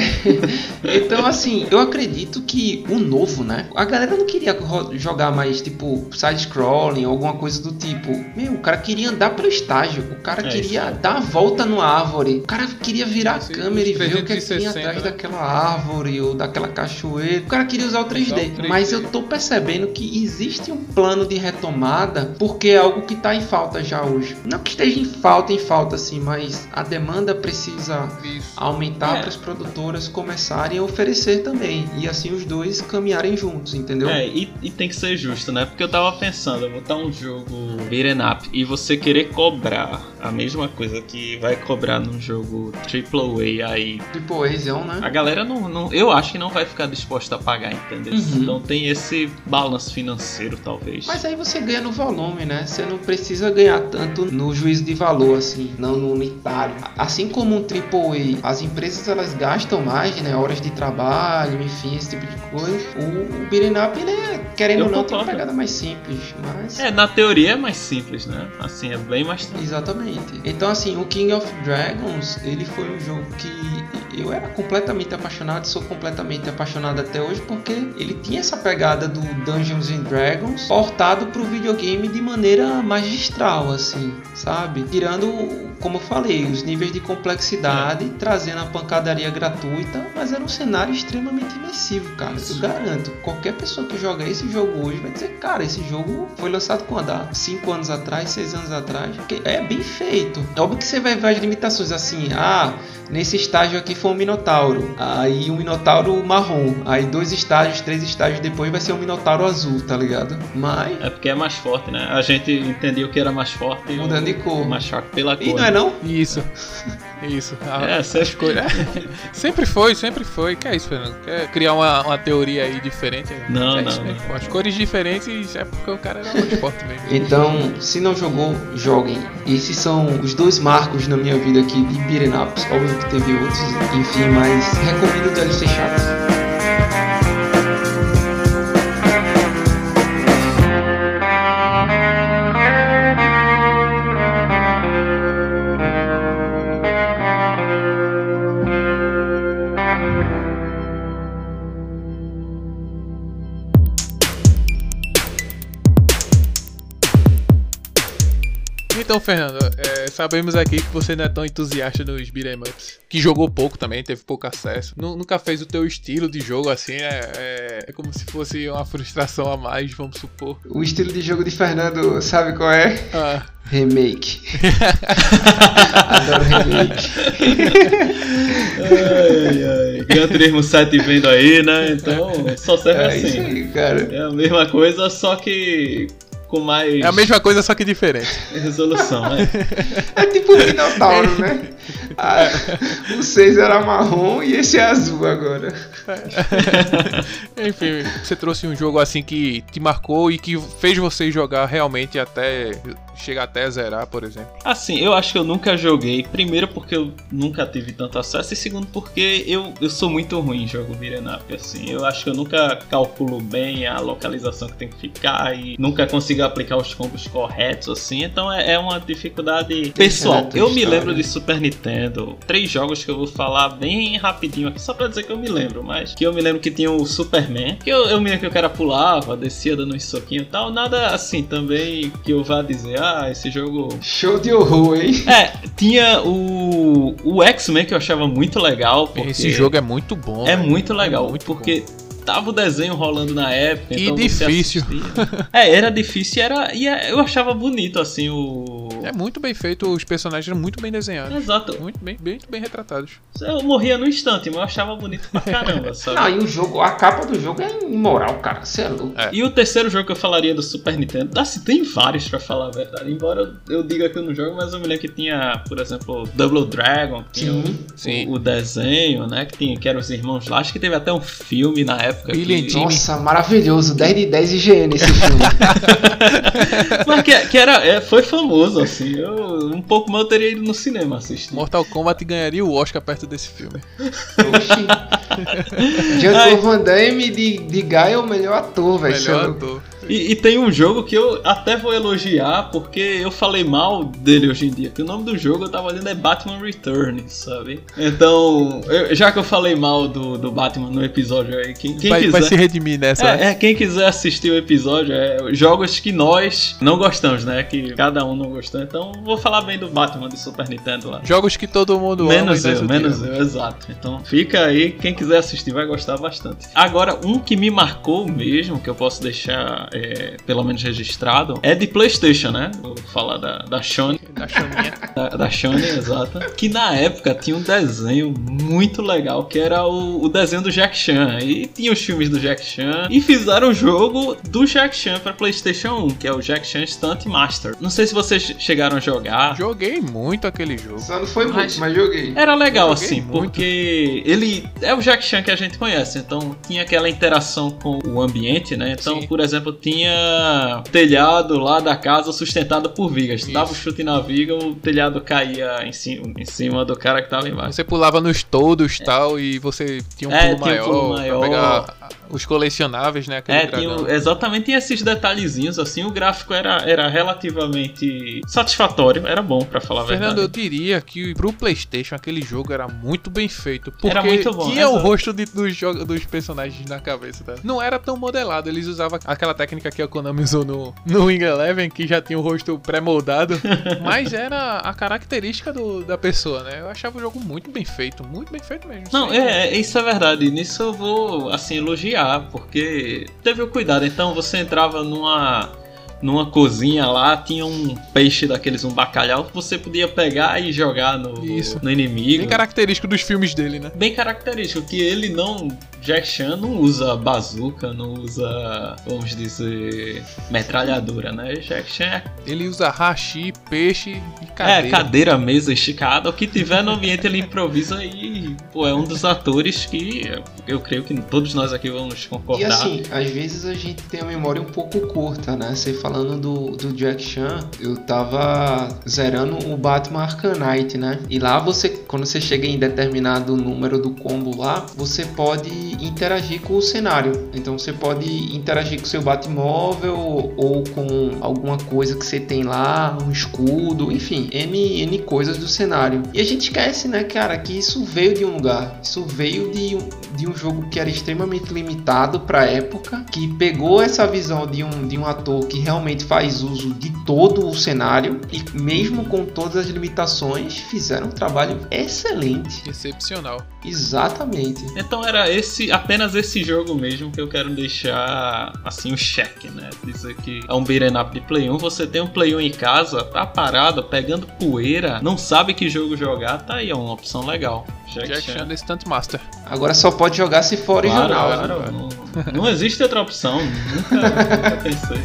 [laughs] então, assim, eu acredito que o novo, né? A galera não queria jogar mais, tipo, side-scrolling, alguma coisa do tipo. Meu, o cara queria andar pelo estágio. O cara É, queria dar a volta numa árvore. O cara queria virar a Esse- câmera e ver o que, é que tinha 360, atrás né? daquela árvore ou daquela cachoeira. O cara queria usar o 3D. Usar o 3D. Mas eu tô percebendo que existe um plano de retomada porque é algo que tá em falta já hoje. Não que esteja em falta, em falta, assim, mas a demanda precisa Isso. aumentar É. para as produtoras começarem a oferecer também e assim os dois caminharem juntos, entendeu? É, e, e tem que ser justo, né? Porque eu tava pensando, eu botar um jogo beat'em up e você querer cobrar a mesma coisa que vai cobrar num jogo AAA aí. Tipo Azão, né? A galera não, não. Eu acho que não vai ficar disposta a pagar, entendeu? Uhum. Então tem esse balanço financeiro, talvez. Mas aí você ganha no volume, né? Você não precisa ganhar tanto no juízo de valor, assim, não no unitário. Assim como um AAA, as empresas elas gastam mais, né? Horas de trabalho, enfim, esse tipo de coisa. O, o ele é, querendo Eu ou não, tem uma pegada mais simples, mas... É, na teoria é mais simples, né? Assim, é bem mais tranquilo. Exatamente. Então, assim, o King of Dragons, ele foi um jogo que eu era completamente apaixonado, sou completamente apaixonado até hoje, porque ele tinha essa pegada do Dungeons and Dragons portado pro videogame de maneira magistral, assim, sabe? Tirando como eu falei, os níveis de complexidade, trazendo a pancadaria gratuita, mas era um cenário extremamente imersivo, cara. Eu garanto, qualquer pessoa que joga esse jogo hoje vai dizer, cara, esse jogo foi lançado quando? Há 5 anos atrás, 6 anos atrás. É bem feito. É óbvio que você vai ver as limitações assim, ah, nesse estágio aqui foi um minotauro, aí um minotauro marrom, aí dois estágios, três estágios depois vai ser um minotauro azul, tá ligado? Mas É porque é mais forte, né? A gente entendeu que era mais forte Mudando o- de cor. mais fraco pela cor. e não é né? não? Isso. Isso. A- É, você as cores- é. Sempre foi, sempre foi. Que é isso, Fernando? Quer criar uma, uma teoria aí diferente? Não, é não, isso mesmo. não. As cores diferentes é porque o cara era mais forte mesmo. Então, se não jogou, joguem. Esses são os dois marcos na minha vida aqui de ups. Óbvio que teve outros, enfim, mas recomendo o DLC Chaves. Então, Fernando, é, sabemos aqui que você não é tão entusiasta nos beat'em ups. Que jogou pouco também, teve pouco acesso. Nu- nunca fez o teu estilo de jogo assim, é, é- é como se fosse uma frustração a mais, vamos supor. O estilo de jogo de Fernando, sabe qual é? Ah, Remake. [laughs] Adoro remake. Ai, ai. Gran Turismo 7 vendo aí, né? Então só serve É isso assim. aí, cara. É a mesma coisa, só que com mais é a mesma coisa, só que diferente. resolução, né? É tipo o Minotauro, né? Ah, o 6 era marrom e esse é azul agora. [laughs] Enfim, você trouxe um jogo assim que te marcou e que fez você jogar realmente até chegar até zerar, por exemplo. Assim, eu acho que eu nunca joguei. Primeiro porque eu nunca tive tanto acesso. E segundo porque eu, eu sou muito ruim em jogo up, assim. Eu acho que eu nunca calculo bem a localização que tem que ficar. E nunca consigo aplicar os combos corretos, assim. Então é, é uma dificuldade pessoal. Eu me lembro de Super Nintendo. Três jogos que eu vou falar bem rapidinho aqui. Só pra dizer que eu me lembro. Mas que eu me lembro que tinha o Superman. Que eu, eu me lembro que o cara pulava, descia dando uns soquinhos e tal. Nada assim também que eu vá dizer, ah, esse jogo Show de horror, hein? é, tinha o, o X-Men que eu achava muito legal. Porque Esse jogo é muito bom. é velho. muito legal. É muito porque tava o desenho rolando na época. E então você difícil. é, era difícil e, era, e é- eu achava bonito assim o. É muito bem feito, os personagens eram muito bem desenhados. Exato. Muito bem, bem, bem retratados. Eu morria no instante, mas eu achava bonito pra caramba, [laughs] sabe? Não, e o jogo, a capa do jogo é imoral, cara. Você é louco. É. E o terceiro jogo que eu falaria do Super Nintendo, assim, tem vários pra falar a verdade. Embora eu, eu diga que eu não jogo, mas eu me lembro que tinha, por exemplo, Double Dragon, tinha Sim. o- Sim. O, o desenho, né? Que, tinha, que eram os irmãos lá. Acho que teve até um filme na época. Billy que... and Jimmy. Nossa, maravilhoso. 10 de 10 IGN esse filme. [laughs] Mas que, que era, é, foi famoso, assim. Eu, um pouco mais eu teria ido no cinema assistir. Mortal Kombat ganharia o Oscar perto desse filme. Oxi. [laughs] Jean-Claude Van Damme de, de Guy é o melhor ator, velho. Melhor ator. E, e tem um jogo que eu até vou elogiar, porque eu falei mal dele hoje em dia. Que o nome do jogo eu tava olhando é Batman Returns, sabe? Então, eu- já que eu falei mal do, do Batman no episódio aí, quem, quem vai, quiser. vai se redimir nessa. É, é, quem quiser assistir o episódio, é jogos que nós não gostamos, né? Que cada um não gostou. Então, vou falar bem do Batman do Super Nintendo lá. Jogos que todo mundo Menos ama nós eu, menos eu, exato. Então fica aí, quem quiser assistir vai gostar bastante. Agora, um que me marcou mesmo, que eu posso deixar é, pelo menos registrado, é de Playstation, né? Vou falar da, da Sony. Da chaminha. Da, da Sony, exato. Que na época tinha um desenho muito legal, que era o, o desenho do Jack Chan. E tinha os filmes do Jack Chan. E fizeram o jogo do Jack Chan para PlayStation 1, que é o Jack Chan Stunt Master. Não sei se vocês chegaram a jogar. Joguei muito aquele jogo. Só não foi muito, Mas- mas joguei. Era legal, joguei assim, muito. porque ele é o Jack Chan que a gente conhece, então tinha aquela interação com o ambiente, né? Então, Sim. por exemplo, tinha o telhado lá da casa sustentado por vigas. Tu dava o Isso. chute na viga, o telhado caía em cima, em cima do cara que tava embaixo. Você pulava nos todos e tal, e você tinha um É, pulo um maior, pulo pra maior. pegar os colecionáveis, né? É, o- exatamente esses detalhezinhos, assim, o gráfico era, era relativamente satisfatório, era bom pra falar a Fernando, eu verdade. diria que pro Playstation aquele jogo era muito bem feito. Porque Era muito bom, tinha o exato. rosto de- dos, dos personagens na cabeça. Tá? Não era tão modelado, eles usavam aquela técnica que a Konami usou no, no Wing Eleven, que já tinha o rosto pré-moldado. [laughs] mas era a característica do- da pessoa, né? Eu achava o jogo muito bem feito, muito bem feito mesmo. Não, é, é, isso é verdade. Nisso eu vou, assim, elogiar, porque teve o cuidado. Então você entrava numa, numa cozinha lá, tinha um peixe daqueles, um bacalhau, que você podia pegar e jogar no, Isso. no inimigo. Bem característico dos filmes dele, né? Bem característico, que ele não. Jack Chan não usa bazuca, não usa, vamos dizer, metralhadora, né? Jack Chan é Ele usa hashi, peixe e É, cadeira. cadeira, mesa esticada, o que tiver no ambiente ele improvisa e pô, é um dos atores que eu creio que todos nós aqui vamos E concordar. assim, às vezes a gente tem a memória um pouco curta, né? Você falando do, do Jack Chan, eu tava zerando o Batman Knight, né? E lá você, quando você chega em determinado número do combo lá, você pode interagir com o cenário. Então você pode interagir com seu Batmóvel ou com alguma coisa que você tem lá, um escudo, enfim, N, N coisas do cenário. E a gente esquece, né, cara, que isso veio de um lugar. Isso veio de um, de um jogo que era extremamente limitado pra época, que pegou essa visão de um, de um ator que realmente faz uso de todo o cenário e mesmo com todas as limitações, fizeram um trabalho excelente. Excepcional. Exatamente. Então era esse, apenas esse jogo mesmo que eu quero deixar assim o cheque, né? Dizer que é um beat'em up de Play 1, você tem um Play 1 em casa, tá parado, pegando poeira, não sabe que jogo jogar, tá aí, é uma opção legal. Jack, Jack Chan. Chan Stunt Master. Agora só pode jogar se for Claro, original. né? claro, não, não existe outra opção, nunca, nunca pensei.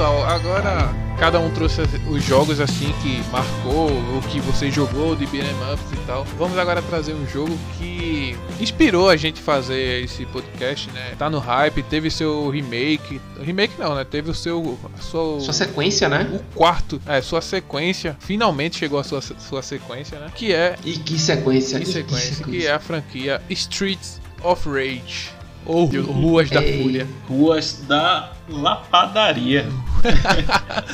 Pessoal, agora cada um trouxe os jogos assim que marcou, o que você jogou de beat'em ups e tal. Vamos agora trazer um jogo que inspirou a gente fazer esse podcast, né? Tá no hype, teve seu remake. Remake não, né? Teve o seu. a sua, Sua sequência, né? o quarto, é, sua sequência. Finalmente chegou a sua, sua sequência, né? Que é. E que sequência. Que e sequência? Que é a franquia Streets of Rage. Ou Ruas da. Fúria. Ruas da Lapadaria. [laughs]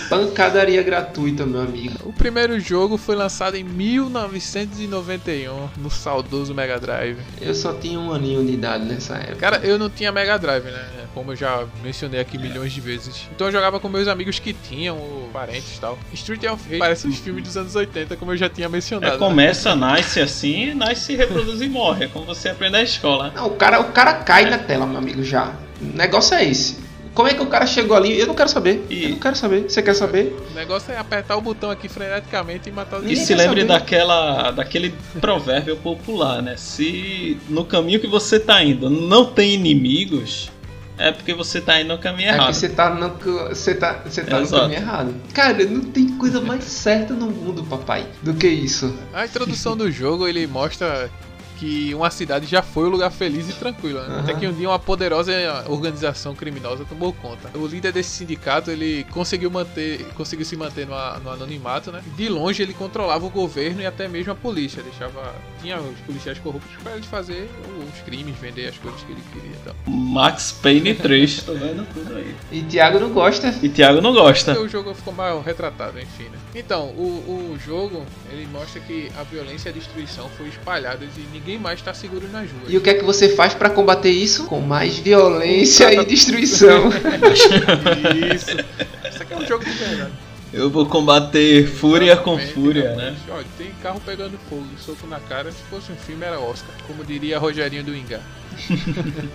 Pancadaria gratuita, meu amigo. O primeiro jogo foi lançado em 1991 no saudoso Mega Drive. Eu só tinha um aninho de idade nessa época. Cara, eu não tinha Mega Drive, né? Como eu já mencionei aqui milhões de vezes. Então eu jogava com meus amigos que tinham, ou parentes e tal. Street of Rage parece os filmes dos anos 80, como eu já tinha É, mencionado. começa, nasce assim, nasce, reproduz e morre. É como você aprende na escola. Não, o cara, o cara cai na tela, meu amigo, já. O negócio é esse. Como é que o cara chegou ali? Eu não quero saber. E- Eu não quero saber. Você quer saber? O negócio é apertar o botão aqui freneticamente e matar os E se lembre saber. daquela, daquele provérbio popular, né? Se no caminho que você tá indo não tem inimigos, é porque você tá indo no caminho É errado. que você tá no, você tá, você tá no caminho errado. Cara, não tem coisa mais certa no mundo, papai, do que isso. A introdução do jogo ele mostra que uma cidade já foi um lugar feliz e tranquilo. Né? Aham. Até que um dia uma poderosa organização criminosa tomou conta. O líder desse sindicato ele conseguiu manter, conseguiu se manter no, a- no anonimato, né? De longe ele controlava o governo e até mesmo a polícia. Deixava tinha os policiais corruptos para ele fazer os crimes, vender as coisas que ele queria. Então. Max Payne 3. [laughs] Tô vendo tudo aí. E Thiago não gosta. E Thiago não gosta. Porque o jogo ficou mal retratado, enfim, né? Então, o, o jogo, ele mostra que a violência e a destruição foi espalhada e ninguém mais tá seguro nas ruas. E o que é que você faz pra combater isso? Com mais violência e destruição. [laughs] Isso. Isso aqui é um jogo de verdade. Eu vou combater fúria com fúria, rapaz. né? Olha, tem carro pegando fogo, soco na cara. Se fosse um filme, era Oscar. Como diria Rogerinho do Ingá.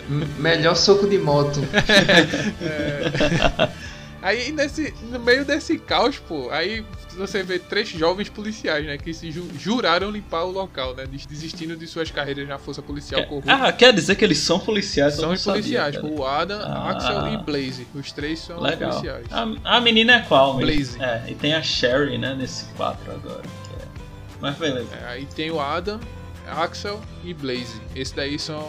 M- [laughs] Melhor soco de moto. [laughs] Aí nesse, no meio desse caos, pô, aí você vê três jovens policiais, né? Que se ju- juraram limpar o local, né? des- Desistindo de suas carreiras na força policial corrupta. Ah, quer dizer que eles são policiais? São os sabia, policiais, pô, o Adam, Ah. Axel e Blaze. Os três são Legal. policiais. A, a menina é qual? Blaze. É, e tem a Sherry, né, nesse 4 agora. é- Mas beleza. É, aí tem o Adam, Axel e Blaze. Esses daí são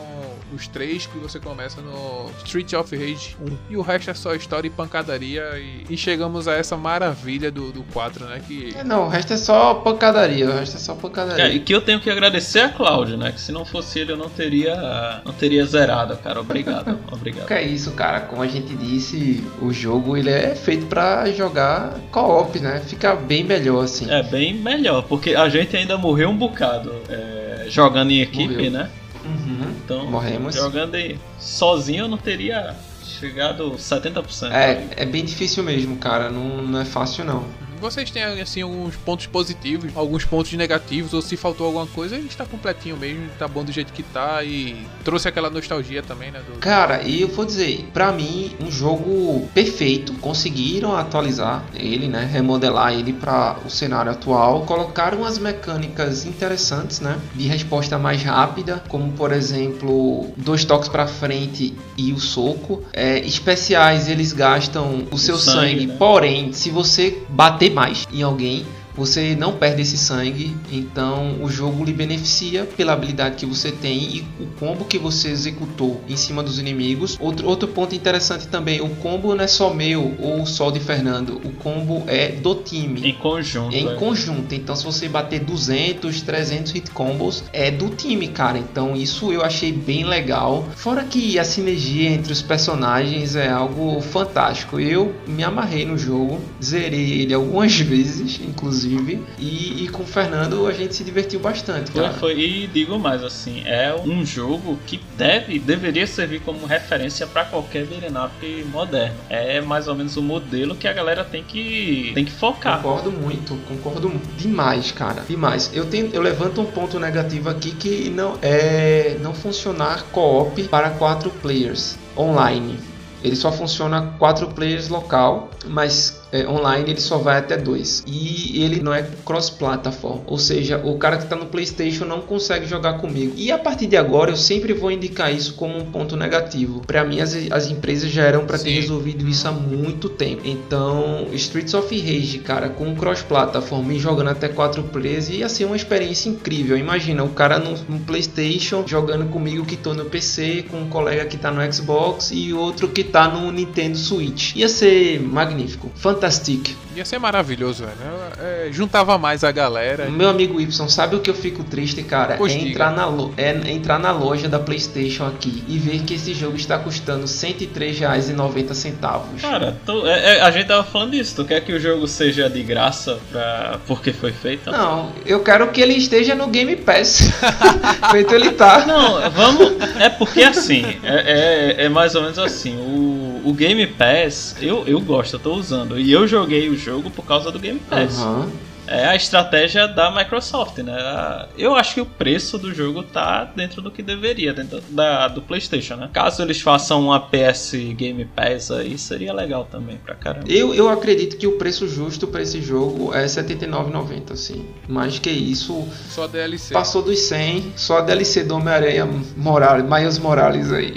os três que você começa no Street of Rage 1. E o resto é só história e pancadaria. E, e chegamos a essa maravilha do, do 4, né? Que É, Não, o resto é só pancadaria, o resto é só É, pancadaria. e que eu tenho que agradecer a Cláudio, né? Que se não fosse ele eu não teria, não teria zerado, cara. Obrigado, [laughs] obrigado. Que é isso, cara. Como a gente disse, o jogo ele é feito pra jogar co-op, né? Fica bem melhor assim. É bem melhor, porque a gente ainda morreu um bocado é, jogando em equipe, Morreu. né? Uhum. Então, Morremos. jogando em, sozinho eu não teria chegado 70%. É, é bem difícil mesmo, cara. Não, não é fácil não. Vocês têm assim alguns pontos positivos, alguns pontos negativos, ou se faltou alguma coisa, ele está completinho mesmo, tá bom do jeito que tá e trouxe aquela nostalgia também, né? Do... Cara, e eu vou dizer, pra mim, um jogo perfeito. Conseguiram atualizar ele, né? Remodelar ele para o cenário atual. Colocaram umas mecânicas interessantes, né? De resposta mais rápida, como por exemplo, dois toques pra frente e o soco. É, especiais, eles gastam o seu sangue, sangue, né? porém, se você bater mais em alguém, você não perde esse sangue, então o jogo lhe beneficia pela habilidade que você tem e o combo que você executou em cima dos inimigos. Outro, outro ponto interessante também, o combo não é só meu ou só de Fernando, o combo é do time. Em conjunto. É em é. conjunto, então se você bater 200, 300 hit combos, é do time, cara. Então isso eu achei bem legal. Fora que a sinergia entre os personagens é algo fantástico. Eu me amarrei no jogo, zerei ele algumas [laughs] vezes, inclusive, e, e com o Fernando a gente se divertiu bastante, Foi, cara. foi, e digo mais assim, é um jogo que deve, deveria servir como referência para qualquer beat'em up moderno. É mais ou menos o modelo que a galera tem que, tem que focar. Concordo muito, concordo demais, cara. Demais. Eu tenho, eu levanto um ponto negativo aqui que não é não funcionar co-op para quatro players online. Ele só funciona quatro players local, mas é, online ele só vai até dois. E ele não é cross-platform, ou seja, o cara que está no PlayStation não consegue jogar comigo. E a partir de agora eu sempre vou indicar isso como um ponto negativo. Para mim as, as empresas já eram para ter resolvido isso há muito tempo. Então, Streets of Rage, cara, com cross-platform e jogando até quatro players ia ser uma experiência incrível. Imagina o cara no, no PlayStation jogando comigo que tô no PC, com um colega que tá no Xbox e outro que tá no Nintendo Switch. Ia ser magnífico, fantastic. Ia ser maravilhoso, velho. É, juntava mais a galera. Meu amigo Y, sabe o que eu fico triste, cara? Pois é diga. entrar, na lo- é entrar na loja da PlayStation aqui e ver que esse jogo está custando R$ 103,90. Cara, tu- é- é- a gente tava falando disso. Tu quer que o jogo seja de graça pra, porque foi feito? Não, eu quero que ele esteja no Game Pass. [laughs] Feito ele tá. Não, vamos. É porque assim, é, é, é mais ou menos assim. O, o Game Pass, eu, eu gosto, eu tô usando. E eu joguei o jogo por causa do Game Pass. Aham. É a estratégia da Microsoft, né? Eu acho que o preço do jogo tá dentro do que deveria, dentro da, do PlayStation, né? Caso eles façam uma PS Game Pass aí, seria legal também pra caramba. Eu, eu acredito que o preço justo para esse jogo é R$ 79,90, assim. Mais que isso, Só DLC. passou dos 100, só a DLC do Homem-Aranha Morales, Miles Morales aí.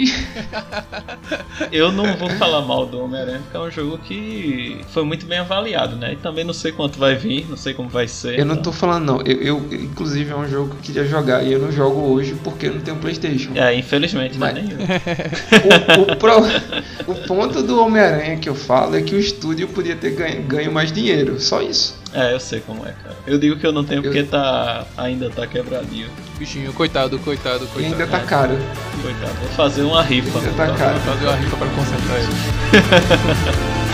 [laughs] Eu não vou falar mal do Homem-Aranha, porque é um jogo que foi muito bem avaliado, né? E também não sei quanto vai vir, não sei como vai ser. Eu não tô falando não, eu, eu- inclusive é um jogo que eu queria jogar e eu não jogo hoje porque eu não tenho Playstation. É, infelizmente, Mas- não é nenhum. O, o pro- o ponto do Homem-Aranha que eu falo é que o estúdio podia ter ganho, ganho mais dinheiro, só isso. É, eu sei como é, cara. Eu digo que eu não tenho porque tá ainda tá quebradinho. Bichinho, coitado, coitado, E coitado. ainda tá caro. Coitado. Vou fazer uma rifa. Ainda tá caro. Vou fazer uma rifa pra concentrar ele. [laughs]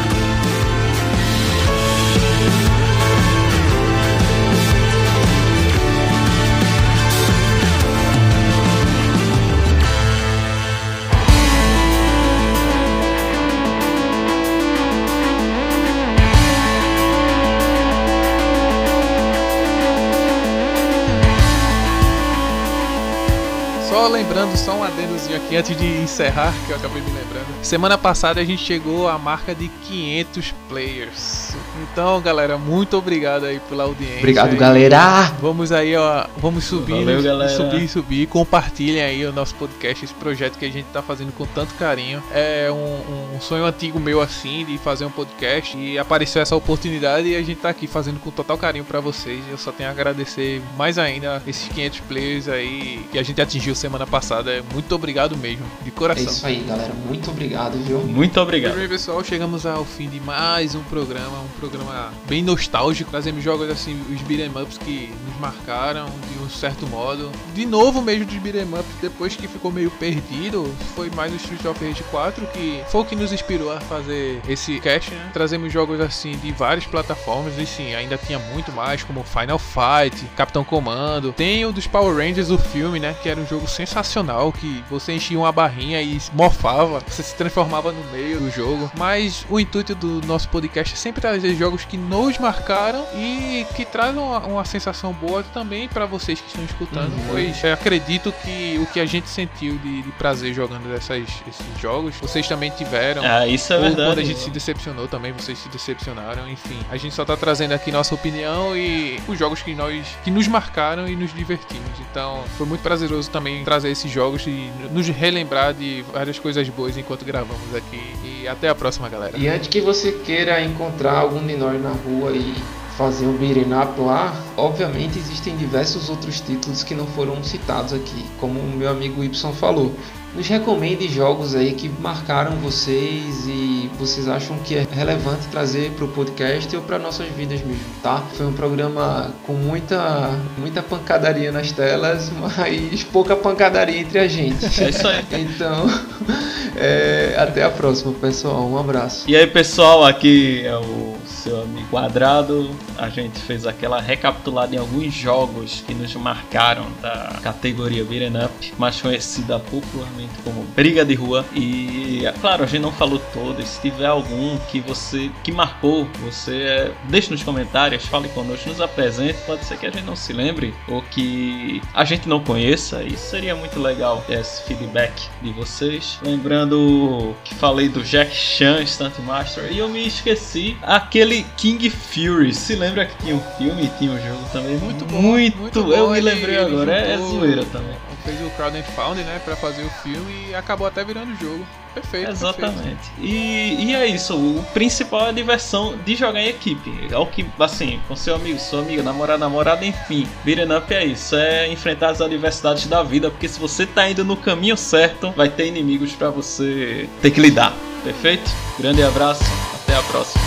lembrando, só um adendozinho aqui antes de encerrar, que eu acabei me lembrando. Semana passada a gente chegou à marca de 500 players. Então, galera, muito obrigado aí pela audiência. Obrigado, aí. galera! Vamos aí, ó, vamos subir, Valeu, galera. subir, subir. Compartilhem aí o nosso podcast, esse projeto que a gente tá fazendo com tanto carinho. É um, um sonho antigo meu assim de fazer um podcast e apareceu essa oportunidade e a gente tá aqui fazendo com total carinho pra vocês. Eu só tenho a agradecer mais ainda esses 500 players aí que a gente atingiu semana passada. Muito obrigado mesmo, de É coração. isso aí, galera. Muito obrigado, viu? Muito obrigado. bem, pessoal, chegamos ao fim de mais um programa, um programa bem nostálgico. Trazemos jogos assim, os beat'em ups que nos marcaram de um certo modo. De novo mesmo dos beat'em ups, depois que ficou meio perdido, foi mais o Street of Rage 4 que foi o que nos inspirou a fazer esse cast, né? Trazemos jogos assim de várias plataformas e sim, ainda tinha muito mais, como Final Fight, Capitão Comando. Tem o dos Power Rangers, o filme, né? Que era um jogo sensacional, que você enchia uma barrinha e morfava, você se transformava no meio do jogo. Mas o intuito do nosso podcast é sempre trazer jogos que nos marcaram e que trazem uma, uma sensação boa também para vocês que estão escutando. Uhum. Pois acredito que o que a gente sentiu de, de prazer jogando essas, esses jogos, vocês também tiveram. Ah, isso é Ou verdade. quando a gente se decepcionou também, vocês se decepcionaram, enfim. A gente só tá trazendo aqui nossa opinião e os jogos que nós que nos marcaram e nos divertimos. Então, foi muito prazeroso também trazer esses jogos e nos relembrar de várias coisas boas enquanto gravamos aqui. E até a próxima, galera. E antes que você queira encontrar algum nós na rua e fazer um beat'em lá, obviamente existem diversos outros títulos que não foram citados aqui, como o meu amigo Y falou. Nos recomende jogos aí que marcaram vocês e vocês acham que é relevante trazer para o podcast ou para nossas vidas mesmo, tá? Foi um programa com muita muita pancadaria nas telas, [laughs] mas pouca pancadaria entre a gente. É isso aí. Então, [laughs] é, até a próxima, pessoal. Um abraço. E aí, pessoal, aqui é o seu amigo Quadrado. A gente fez aquela recapitulada em alguns jogos que nos marcaram da categoria Beat'em Up, mais conhecida popularmente como Briga de Rua. E, é claro, a gente não falou todos. Se tiver algum que você que marcou, você é, deixe nos comentários, fale conosco, nos apresente. Pode ser que a gente não se lembre ou que a gente não conheça. Isso seria muito legal esse feedback de vocês. Lembrando que falei do Jack Chan Stunt Master e eu me esqueci aquele King Fury. Se lembra que tinha um filme e tinha um jogo também? Muito bom, Muito, muito bom. eu me Ele- lembrei ele agora. É, é zoeira também. Fez o Crowd né, pra fazer o filme e acabou até virando jogo. Perfeito. perfeito. Exatamente. E, e é isso, o principal é a diversão de jogar em equipe. É o que, assim, com seu amigo, sua amiga, namorado, namorada, enfim. Beat'em up é isso, é enfrentar as adversidades da vida, porque se você tá indo no caminho certo, vai ter inimigos pra você ter que lidar. Perfeito? Grande abraço, até a próxima.